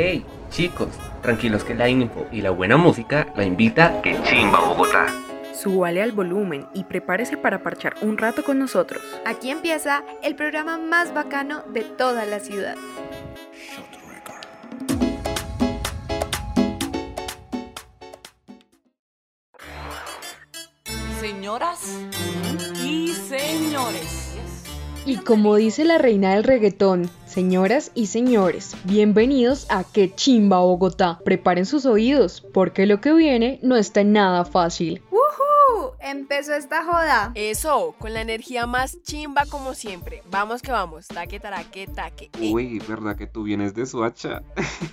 Hey, chicos, tranquilos que la info y la buena música la invita Que Chimba Bogotá. Súbale al volumen y prepárese para parchar un rato con nosotros. Aquí empieza el programa más bacano de toda la ciudad. Señoras. Y como dice la reina del reggaetón, señoras y señores, bienvenidos a Que Chimba Bogotá. Preparen sus oídos, porque lo que viene no está nada fácil. ¡Woohoo! Empezó esta joda. Eso, con la energía más chimba como siempre. Vamos que vamos. Taque, taraque, taque. Eh, Uy, ¿verdad que tú vienes de Suacha?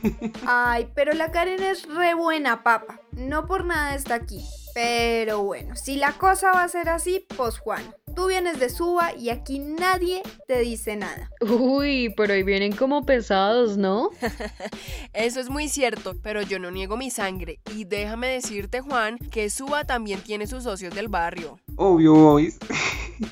Ay, pero la Karen es re buena, papa. No por nada está aquí. Pero bueno, si la cosa va a ser así, pues Juan, tú vienes de Suba y aquí nadie te dice nada. Uy, pero ahí vienen como pesados, ¿no? Eso es muy cierto, pero yo no niego mi sangre. Y déjame decirte, Juan, que Suba también tiene sus socios del barrio. Obvio, boys.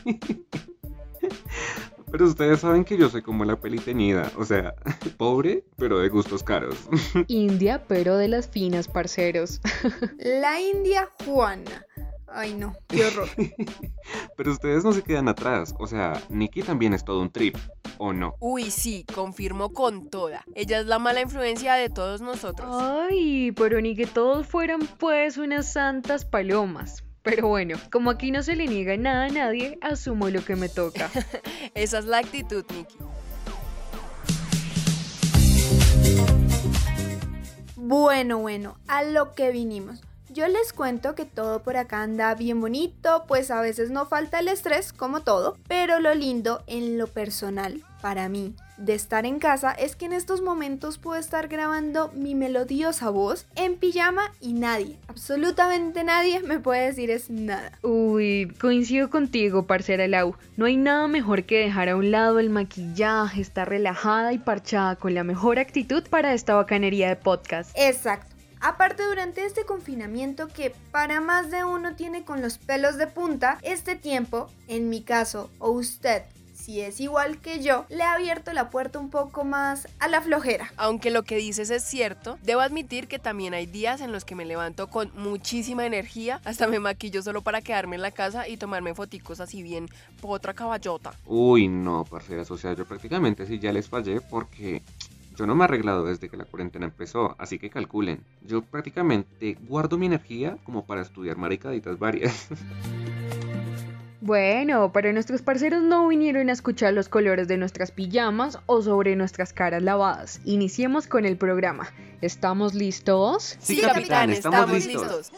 Pero ustedes saben que yo soy como la peli teñida, o sea, pobre, pero de gustos caros. India, pero de las finas, parceros. La India Juana. Ay no, qué horror. Pero ustedes no se quedan atrás, o sea, Nikki también es todo un trip, ¿o no? Uy, sí, confirmo con toda. Ella es la mala influencia de todos nosotros. Ay, pero ni que todos fueran pues unas santas palomas. Pero bueno, como aquí no se le niega nada a nadie, asumo lo que me toca. Esa es la actitud, Nikki. Bueno, bueno, a lo que vinimos. Yo les cuento que todo por acá anda bien bonito, pues a veces no falta el estrés, como todo, pero lo lindo en lo personal, para mí, de estar en casa es que en estos momentos puedo estar grabando mi melodiosa voz en pijama y nadie, absolutamente nadie me puede decir es nada. Uy, coincido contigo, parcera Lau. No hay nada mejor que dejar a un lado el maquillaje, estar relajada y parchada con la mejor actitud para esta bacanería de podcast. Exacto. Aparte durante este confinamiento que para más de uno tiene con los pelos de punta, este tiempo, en mi caso, o usted, si es igual que yo, le ha abierto la puerta un poco más a la flojera. Aunque lo que dices es cierto, debo admitir que también hay días en los que me levanto con muchísima energía, hasta me maquillo solo para quedarme en la casa y tomarme foticos así bien otra caballota. Uy, no, parceras, o sea, yo prácticamente sí ya les fallé porque yo no me he arreglado desde que la cuarentena empezó, así que calculen. Yo prácticamente guardo mi energía como para estudiar maricaditas varias. Bueno, pero nuestros parceros no vinieron a escuchar los colores de nuestras pijamas o sobre nuestras caras lavadas. Iniciemos con el programa. ¿Estamos listos? Sí, capitán, estamos listos.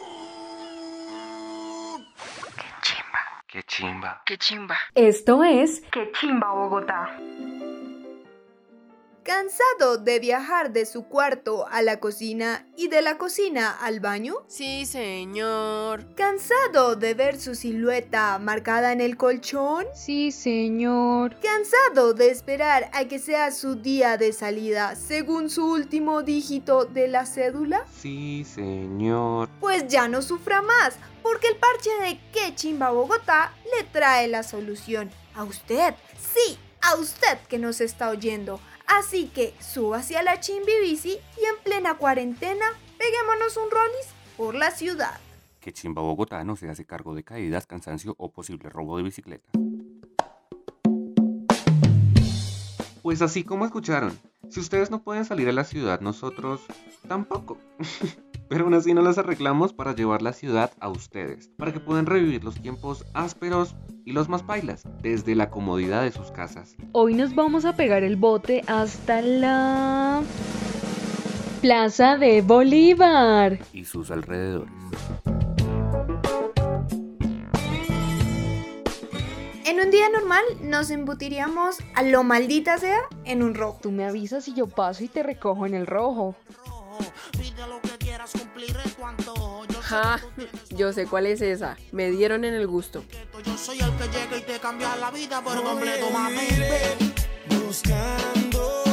Qué chimba. ¡Qué chimba! Esto es Que Chimba Bogotá. ¿Cansado de viajar de su cuarto a la cocina y de la cocina al baño? Sí, señor. ¿Cansado de ver su silueta marcada en el colchón? Sí, señor. ¿Cansado de esperar a que sea su día de salida según su último dígito de la cédula? Sí, señor. Pues ya no sufra más, porque el parche de Que Chimba Bogotá le trae la solución. A usted, sí, a usted que nos está oyendo. Así que súbase a la chimbi bici y en plena cuarentena peguémonos un rolis por la ciudad. Que chimba Bogotá no se hace cargo de caídas, cansancio o posible robo de bicicleta. Pues así como escucharon, si ustedes no pueden salir a la ciudad, nosotros tampoco. Pero aún así no las arreglamos para llevar la ciudad a ustedes, para que puedan revivir los tiempos ásperos y los más pailas, desde la comodidad de sus casas. Hoy nos vamos a pegar el bote hasta la Plaza de Bolívar. Y sus alrededores. En un día normal nos embutiríamos a lo maldita sea en un rojo. Tú me avisas y yo paso y te recojo en el rojo. Ja, yo sé cuál es esa. Me dieron en el gusto. Yo soy el que llega y te cambia la vida por completo, mami. Buscándote,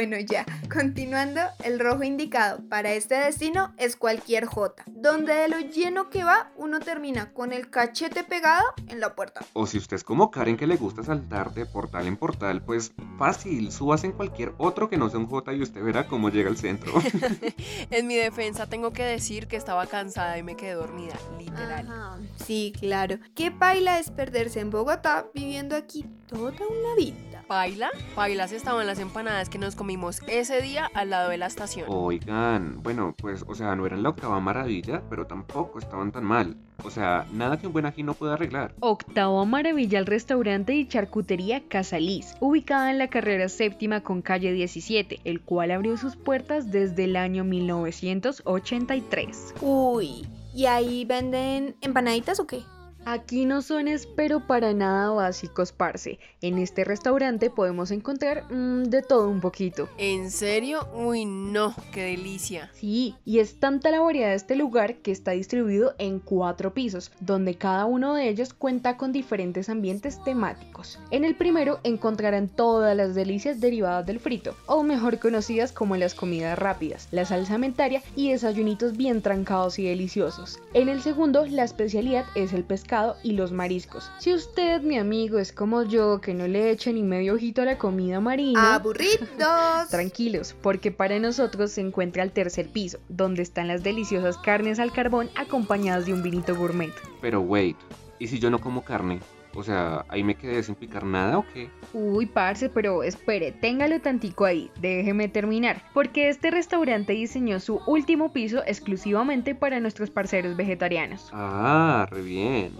bueno, ya. Continuando, el rojo indicado para este destino es cualquier J, donde de lo lleno que va, uno termina con el cachete pegado en la puerta. O si usted es como Karen que le gusta saltar de portal en portal, pues fácil, subas en cualquier otro que no sea un J y usted verá cómo llega al centro. en mi defensa tengo que decir que estaba cansada y me quedé dormida, literal. Ajá, sí, claro. ¿Qué paila es perderse en Bogotá viviendo aquí toda una vida? ¿Paila? Pailas estaban las empanadas que nos comimos ese día al lado de la estación. Oigan, bueno, pues, o sea, no eran la octava maravilla, pero tampoco estaban tan mal. O sea, nada que un buen ají no pueda arreglar. Octava maravilla el restaurante y charcutería Casalís, ubicada en la carrera séptima con calle 17, el cual abrió sus puertas desde el año 1983. Uy, ¿y ahí venden empanaditas o qué? Aquí no son espero para nada básicos, parce. En este restaurante podemos encontrar mm, de todo un poquito. ¿En serio? Uy, no, qué delicia. Sí, y es tanta la variedad de este lugar que está distribuido en cuatro pisos, donde cada uno de ellos cuenta con diferentes ambientes temáticos. En el primero encontrarán todas las delicias derivadas del frito, o mejor conocidas como las comidas rápidas, la salsa mentaria y desayunitos bien trancados y deliciosos. En el segundo, la especialidad es el pescado y los mariscos. Si usted, mi amigo, es como yo, que no le echa ni medio ojito a la comida marina... ¡Aburridos! Tranquilos, porque para nosotros se encuentra el tercer piso, donde están las deliciosas carnes al carbón acompañadas de un vinito gourmet. Pero wait, ¿y si yo no como carne? O sea, ¿ahí me quedé sin picar nada o qué? Uy, parce, pero espere, téngalo tantico ahí, déjeme terminar. Porque este restaurante diseñó su último piso exclusivamente para nuestros parceros vegetarianos. Ah, re bien.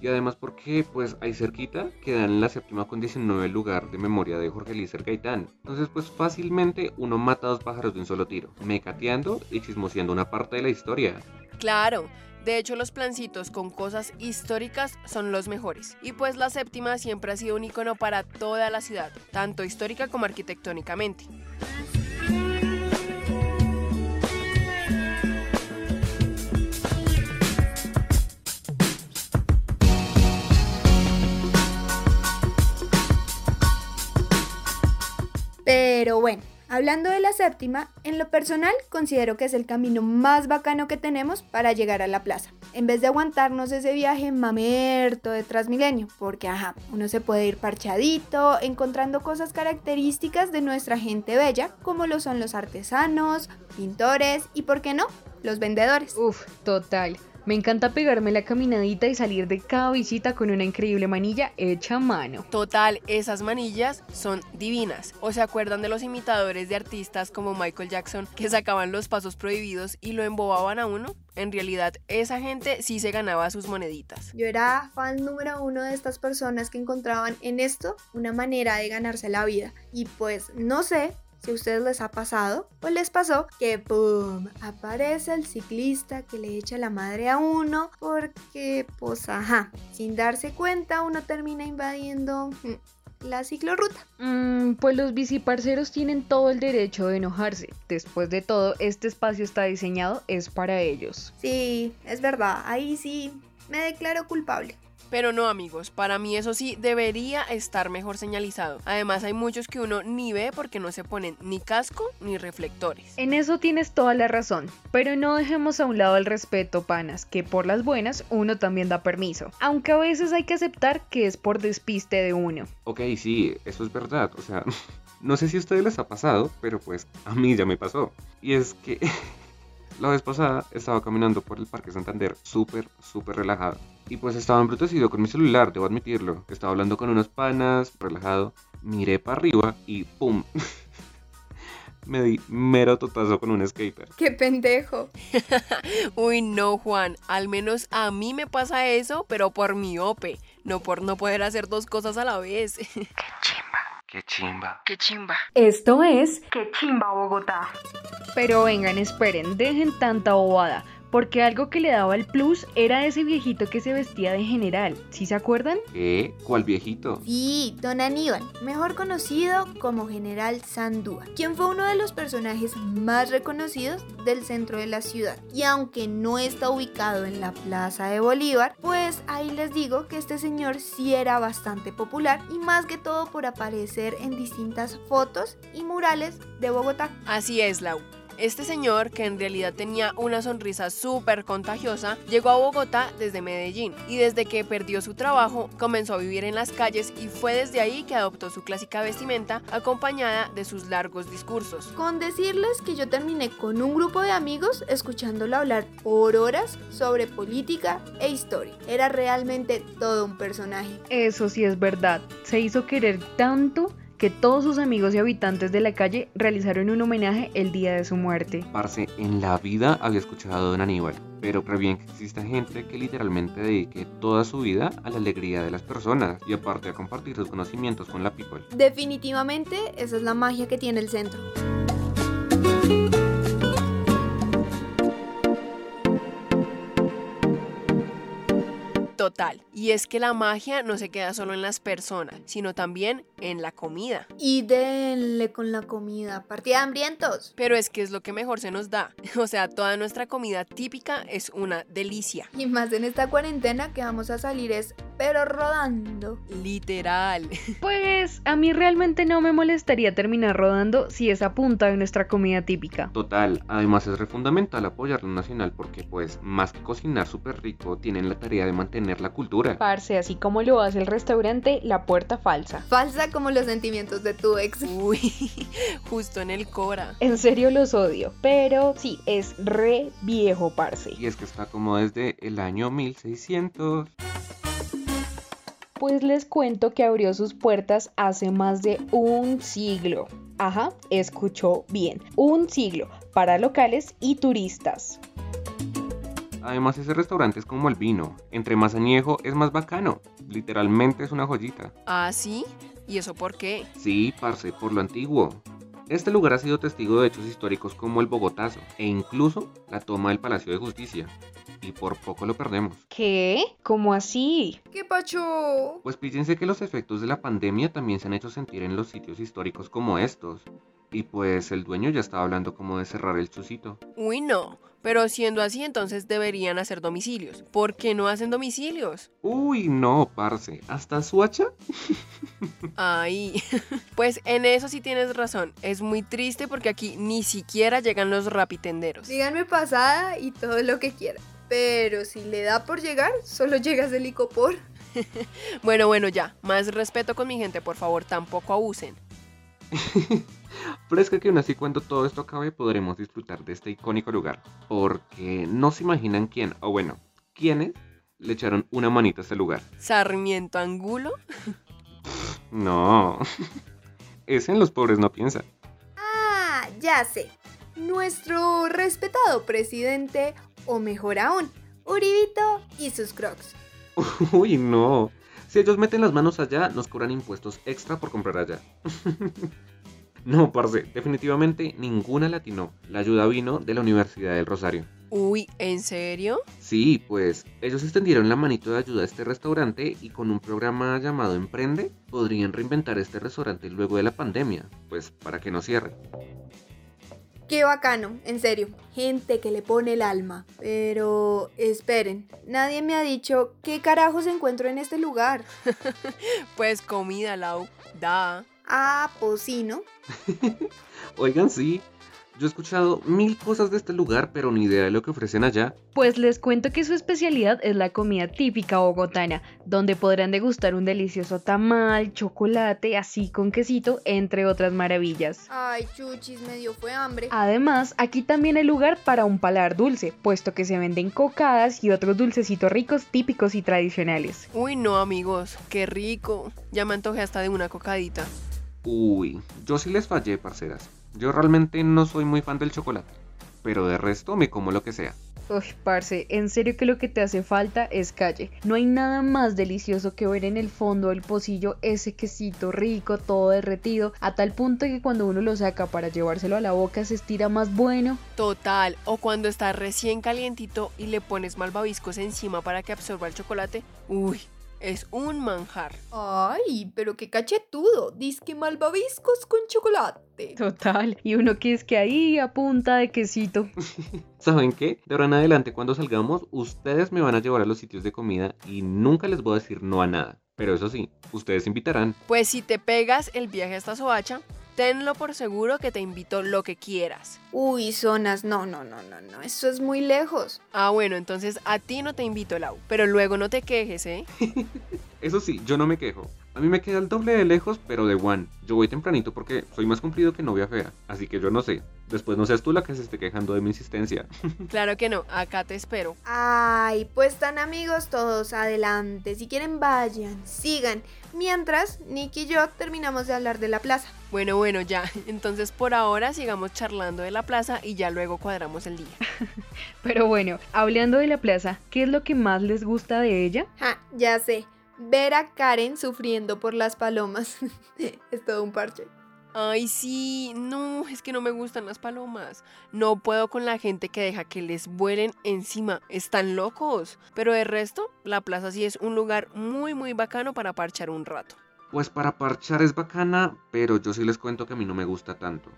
Y además porque, pues, ahí cerquita quedan en la séptima con 19 lugar de memoria de Jorge Lícer Gaitán. Entonces, pues, fácilmente uno mata a dos pájaros de un solo tiro, mecateando y chismoseando una parte de la historia. Claro, de hecho, los plancitos con cosas históricas son los mejores. Y pues la séptima siempre ha sido un icono para toda la ciudad, tanto histórica como arquitectónicamente. Hablando de la séptima, en lo personal considero que es el camino más bacano que tenemos para llegar a la plaza. En vez de aguantarnos ese viaje mamerto de Transmilenio, porque ajá, uno se puede ir parchadito, encontrando cosas características de nuestra gente bella, como lo son los artesanos, pintores y, ¿por qué no?, los vendedores. Uf, total. Me encanta pegarme la caminadita y salir de cada visita con una increíble manilla hecha a mano. Total, esas manillas son divinas. ¿O se acuerdan de los imitadores de artistas como Michael Jackson que sacaban los pasos prohibidos y lo embobaban a uno? En realidad, esa gente sí se ganaba sus moneditas. Yo era fan número uno de estas personas que encontraban en esto una manera de ganarse la vida. Y pues no sé, si a ustedes les ha pasado o les pasó que ¡pum! aparece el ciclista que le echa la madre a uno porque pues ajá, sin darse cuenta uno termina invadiendo mm, la ciclorruta. Mm, pues los biciparceros tienen todo el derecho de enojarse. Después de todo, este espacio está diseñado es para ellos. Sí, es verdad, ahí sí me declaro culpable. Pero no amigos, para mí eso sí debería estar mejor señalizado. Además hay muchos que uno ni ve porque no se ponen ni casco ni reflectores. En eso tienes toda la razón, pero no dejemos a un lado el respeto, panas, que por las buenas uno también da permiso, aunque a veces hay que aceptar que es por despiste de uno. Ok, sí, eso es verdad, o sea, no sé si a ustedes les ha pasado, pero pues a mí ya me pasó. Y es que la vez pasada estaba caminando por el Parque Santander súper, súper relajado y pues estaba embrutecido con mi celular, debo admitirlo. Estaba hablando con unos panas, relajado. Miré para arriba y ¡pum! me di mero totazo con un skater. ¡Qué pendejo! Uy, no, Juan. Al menos a mí me pasa eso, pero por miope. No por no poder hacer dos cosas a la vez. ¡Qué chimba! ¡Qué chimba! ¡Qué chimba! Esto es ¡Qué chimba Bogotá! Pero vengan, esperen, dejen tanta bobada porque algo que le daba el plus era ese viejito que se vestía de general, ¿sí se acuerdan? ¿Qué? ¿Cuál viejito? Sí, don Aníbal, mejor conocido como General Sandúa, quien fue uno de los personajes más reconocidos del centro de la ciudad. Y aunque no está ubicado en la Plaza de Bolívar, pues ahí les digo que este señor sí era bastante popular y más que todo por aparecer en distintas fotos y murales de Bogotá. Así es, Lau. Este señor, que en realidad tenía una sonrisa súper contagiosa, llegó a Bogotá desde Medellín y desde que perdió su trabajo comenzó a vivir en las calles y fue desde ahí que adoptó su clásica vestimenta acompañada de sus largos discursos. Con decirles que yo terminé con un grupo de amigos escuchándolo hablar por horas sobre política e historia. Era realmente todo un personaje. Eso sí es verdad, se hizo querer tanto que todos sus amigos y habitantes de la calle realizaron un homenaje el día de su muerte. Parce, en la vida había escuchado a Don Aníbal, pero creo bien que exista gente que literalmente dedique toda su vida a la alegría de las personas y aparte a compartir sus conocimientos con la people. Definitivamente esa es la magia que tiene el centro. Total. Y es que la magia no se queda solo en las personas, sino también en la comida. Y denle con la comida, partida de hambrientos. Pero es que es lo que mejor se nos da. O sea, toda nuestra comida típica es una delicia. Y más en esta cuarentena que vamos a salir es pero rodando. Literal. Pues a mí realmente no me molestaría terminar rodando si es a punta de nuestra comida típica. Total, además es re fundamental apoyar lo nacional porque pues más que cocinar súper rico, tienen la tarea de mantener la cultura. Parce, así como lo hace el restaurante La Puerta Falsa. Falsa como los sentimientos de tu ex. Uy, justo en el Cora. En serio los odio, pero sí, es re viejo, parce. Y es que está como desde el año 1600. Pues les cuento que abrió sus puertas hace más de un siglo. Ajá, escuchó bien. Un siglo para locales y turistas. Además ese restaurante es como el vino, entre más añejo es más bacano, literalmente es una joyita. ¿Ah, sí? ¿Y eso por qué? Sí, parce, por lo antiguo. Este lugar ha sido testigo de hechos históricos como el Bogotazo e incluso la toma del Palacio de Justicia. Y por poco lo perdemos. ¿Qué? ¿Cómo así? ¿Qué pacho? Pues fíjense que los efectos de la pandemia también se han hecho sentir en los sitios históricos como estos. Y pues el dueño ya estaba hablando como de cerrar el chucito. Uy, no. Pero siendo así, entonces deberían hacer domicilios. ¿Por qué no hacen domicilios? Uy, no, parce. ¿Hasta Suacha? Ay, pues en eso sí tienes razón. Es muy triste porque aquí ni siquiera llegan los rapitenderos. Díganme pasada y todo lo que quieran. Pero si le da por llegar, solo llegas del licopor. Bueno, bueno, ya. Más respeto con mi gente, por favor, tampoco abusen. Pero es que aún así cuando todo esto acabe podremos disfrutar de este icónico lugar. Porque no se imaginan quién, o bueno, quiénes le echaron una manita a este lugar. Sarmiento Angulo. No. Ese en los pobres no piensa. Ah, ya sé. Nuestro respetado presidente, o mejor aún, Uribito y sus crocs. Uy, no. Si ellos meten las manos allá, nos cobran impuestos extra por comprar allá. no, parce, definitivamente ninguna latino. La ayuda vino de la Universidad del Rosario. Uy, ¿en serio? Sí, pues ellos extendieron la manito de ayuda a este restaurante y con un programa llamado Emprende podrían reinventar este restaurante luego de la pandemia, pues para que no cierre. Qué bacano, en serio. Gente que le pone el alma. Pero esperen, nadie me ha dicho qué carajos encuentro en este lugar. Pues comida, Lau. Da. Ah, pues sí, ¿no? Oigan, sí, yo he escuchado mil cosas de este lugar, pero ni idea de lo que ofrecen allá. Pues les cuento que su especialidad es la comida típica bogotana, donde podrán degustar un delicioso tamal, chocolate, así con quesito, entre otras maravillas. Ay, chuchis, me dio fue hambre. Además, aquí también hay lugar para un paladar dulce, puesto que se venden cocadas y otros dulcecitos ricos típicos y tradicionales. Uy, no, amigos. Qué rico. Ya me antojé hasta de una cocadita. Uy, yo sí les fallé, parceras. Yo realmente no soy muy fan del chocolate, pero de resto me como lo que sea. Uy, parce, en serio que lo que te hace falta es calle. No hay nada más delicioso que ver en el fondo del pocillo ese quesito rico, todo derretido, a tal punto que cuando uno lo saca para llevárselo a la boca se estira más bueno. Total, o cuando está recién calientito y le pones malvaviscos encima para que absorba el chocolate. Uy, es un manjar. Ay, pero qué cachetudo. Disque malvaviscos con chocolate. Total, y uno que es que ahí a punta de quesito. ¿Saben qué? De ahora en adelante cuando salgamos, ustedes me van a llevar a los sitios de comida y nunca les voy a decir no a nada. Pero eso sí, ustedes invitarán. Pues si te pegas el viaje hasta Soacha, tenlo por seguro que te invito lo que quieras. Uy, zonas, no, no, no, no, no, eso es muy lejos. Ah, bueno, entonces a ti no te invito, Lau. Pero luego no te quejes, ¿eh? Eso sí, yo no me quejo. A mí me queda el doble de lejos, pero de one. Yo voy tempranito porque soy más cumplido que novia fea. Así que yo no sé. Después no seas tú la que se esté quejando de mi insistencia. Claro que no, acá te espero. Ay, pues están amigos todos, adelante. Si quieren, vayan, sigan. Mientras, Nick y yo terminamos de hablar de la plaza. Bueno, bueno, ya. Entonces por ahora sigamos charlando de la plaza y ya luego cuadramos el día. Pero bueno, hablando de la plaza, ¿qué es lo que más les gusta de ella? Ja, ya sé. Ver a Karen sufriendo por las palomas. es todo un parche. Ay, sí, no, es que no me gustan las palomas. No puedo con la gente que deja que les vuelen encima. Están locos. Pero de resto, la plaza sí es un lugar muy, muy bacano para parchar un rato. Pues para parchar es bacana, pero yo sí les cuento que a mí no me gusta tanto.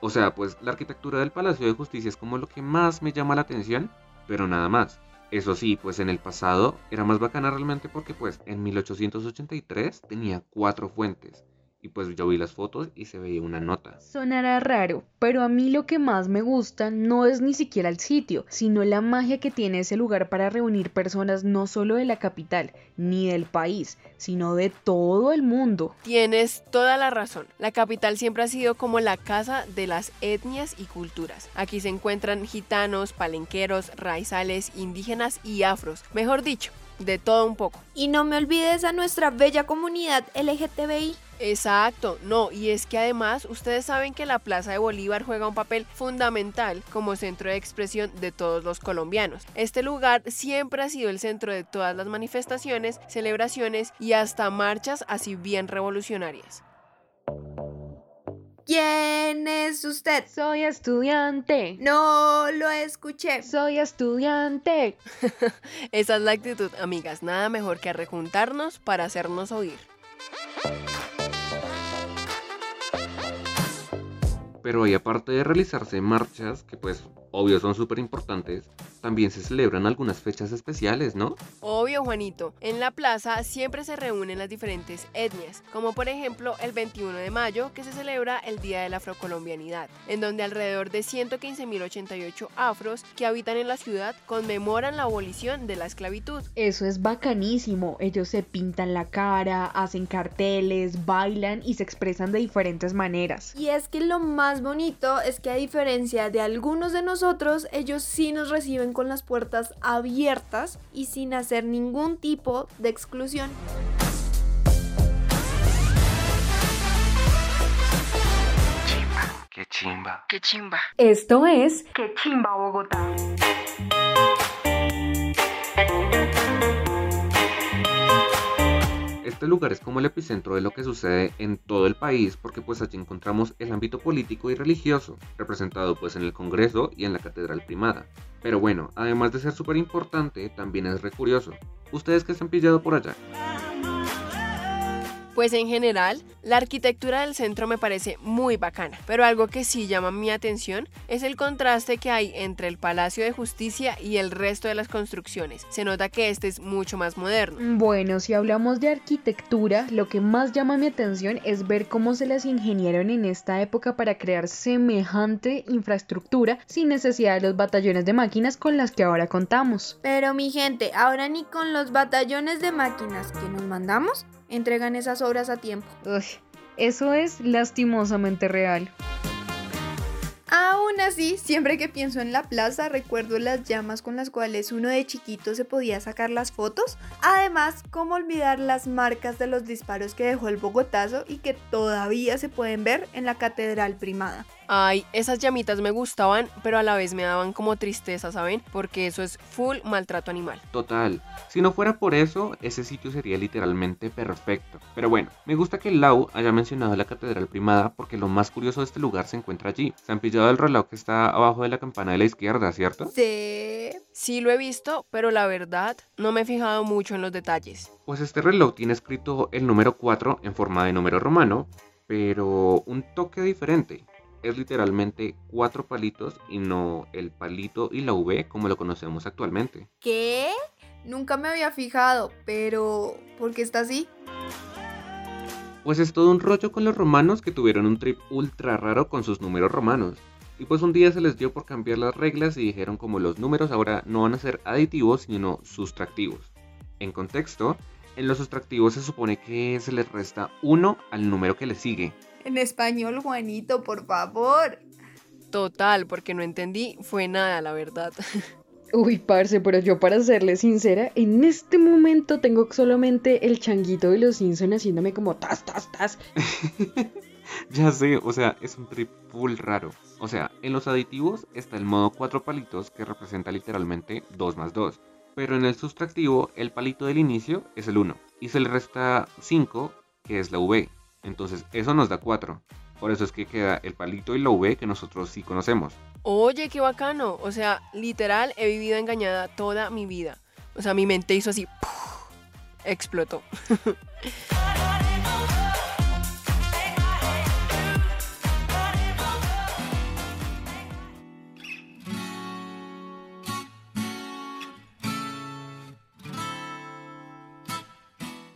O sea, pues la arquitectura del Palacio de Justicia es como lo que más me llama la atención, pero nada más. Eso sí, pues en el pasado era más bacana realmente porque pues en 1883 tenía cuatro fuentes. Y pues yo vi las fotos y se veía una nota. Sonará raro, pero a mí lo que más me gusta no es ni siquiera el sitio, sino la magia que tiene ese lugar para reunir personas no solo de la capital, ni del país, sino de todo el mundo. Tienes toda la razón. La capital siempre ha sido como la casa de las etnias y culturas. Aquí se encuentran gitanos, palenqueros, raizales, indígenas y afros. Mejor dicho, de todo un poco. Y no me olvides a nuestra bella comunidad LGTBI. Exacto, no, y es que además ustedes saben que la Plaza de Bolívar juega un papel fundamental como centro de expresión de todos los colombianos. Este lugar siempre ha sido el centro de todas las manifestaciones, celebraciones y hasta marchas así bien revolucionarias. ¿Quién es usted? Soy estudiante. No lo escuché. Soy estudiante. Esa es la actitud, amigas, nada mejor que rejuntarnos para hacernos oír. Pero y aparte de realizarse marchas, que pues obvio son súper importantes, también se celebran algunas fechas especiales, ¿no? Obvio, Juanito. En la plaza siempre se reúnen las diferentes etnias, como por ejemplo el 21 de mayo, que se celebra el Día de la Afrocolombianidad, en donde alrededor de 115.088 afros que habitan en la ciudad conmemoran la abolición de la esclavitud. Eso es bacanísimo. Ellos se pintan la cara, hacen carteles, bailan y se expresan de diferentes maneras. Y es que lo más bonito es que a diferencia de algunos de nosotros, ellos sí nos reciben con las puertas abiertas y sin hacer ningún tipo de exclusión. Qué chimba. Qué chimba. Esto es Qué chimba Bogotá. Este lugar es como el epicentro de lo que sucede en todo el país porque pues allí encontramos el ámbito político y religioso, representado pues en el Congreso y en la Catedral Primada. Pero bueno, además de ser súper importante, también es re curioso. ¿Ustedes qué se han pillado por allá? Pues en general, la arquitectura del centro me parece muy bacana, pero algo que sí llama mi atención es el contraste que hay entre el Palacio de Justicia y el resto de las construcciones. Se nota que este es mucho más moderno. Bueno, si hablamos de arquitectura, lo que más llama mi atención es ver cómo se las ingeniaron en esta época para crear semejante infraestructura sin necesidad de los batallones de máquinas con las que ahora contamos. Pero mi gente, ahora ni con los batallones de máquinas que nos mandamos, entregan esas obras a tiempo. Uy, eso es lastimosamente real. Aún así, siempre que pienso en la plaza, recuerdo las llamas con las cuales uno de chiquito se podía sacar las fotos. Además, cómo olvidar las marcas de los disparos que dejó el Bogotazo y que todavía se pueden ver en la Catedral Primada. Ay, esas llamitas me gustaban, pero a la vez me daban como tristeza, ¿saben? Porque eso es full maltrato animal. Total. Si no fuera por eso, ese sitio sería literalmente perfecto. Pero bueno, me gusta que Lau haya mencionado la Catedral Primada porque lo más curioso de este lugar se encuentra allí. Se han pillado el reloj que está abajo de la campana de la izquierda, ¿cierto? Sí. Sí lo he visto, pero la verdad no me he fijado mucho en los detalles. Pues este reloj tiene escrito el número 4 en forma de número romano, pero un toque diferente es literalmente cuatro palitos y no el palito y la V como lo conocemos actualmente. ¿Qué? Nunca me había fijado, pero ¿por qué está así? Pues es todo un rollo con los romanos que tuvieron un trip ultra raro con sus números romanos. Y pues un día se les dio por cambiar las reglas y dijeron como los números ahora no van a ser aditivos sino sustractivos. En contexto, en los sustractivos se supone que se les resta 1 al número que le sigue. En español, Juanito, por favor. Total, porque no entendí, fue nada, la verdad. Uy, parce, pero yo para serle sincera, en este momento tengo solamente el changuito de los Simpson haciéndome como tas, tas, tas. ya sé, o sea, es un trip full raro. O sea, en los aditivos está el modo 4 palitos que representa literalmente 2 más 2. Pero en el sustractivo, el palito del inicio es el 1 y se le resta 5, que es la V. Entonces, eso nos da 4. Por eso es que queda el palito y la V que nosotros sí conocemos. Oye, qué bacano. O sea, literal, he vivido engañada toda mi vida. O sea, mi mente hizo así, explotó.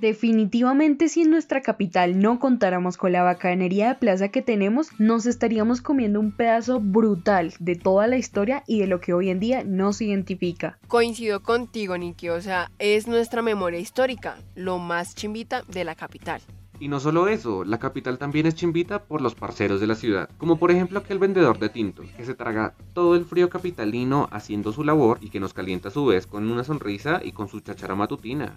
Definitivamente si en nuestra capital no contáramos con la bacanería de plaza que tenemos, nos estaríamos comiendo un pedazo brutal de toda la historia y de lo que hoy en día nos identifica. Coincido contigo, Niki, o sea, es nuestra memoria histórica, lo más chimbita de la capital. Y no solo eso, la capital también es chimbita por los parceros de la ciudad, como por ejemplo aquel vendedor de tintos, que se traga todo el frío capitalino haciendo su labor y que nos calienta a su vez con una sonrisa y con su chachara matutina.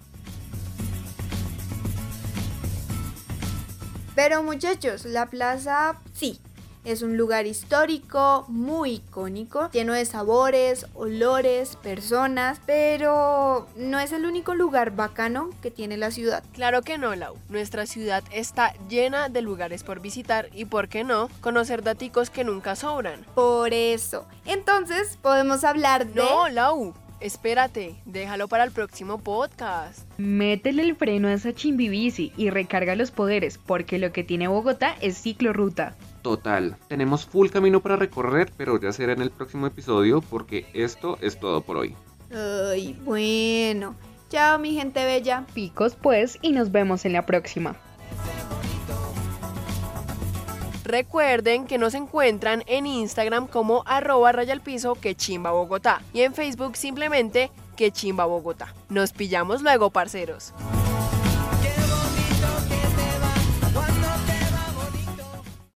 Pero muchachos, la plaza sí, es un lugar histórico, muy icónico, lleno de sabores, olores, personas, pero no es el único lugar bacano que tiene la ciudad. Claro que no, Lau. Nuestra ciudad está llena de lugares por visitar y, ¿por qué no?, conocer daticos que nunca sobran. Por eso. Entonces, podemos hablar de... No, Lau. Espérate, déjalo para el próximo podcast. Métele el freno a esa chimbibici y recarga los poderes, porque lo que tiene Bogotá es ciclorruta. Total, tenemos full camino para recorrer, pero ya será en el próximo episodio porque esto es todo por hoy. Ay, bueno. Chao, mi gente bella. Picos pues y nos vemos en la próxima. Recuerden que nos encuentran en Instagram como arroba rayalpiso que chimba Bogotá y en Facebook simplemente que chimba Bogotá. Nos pillamos luego, parceros.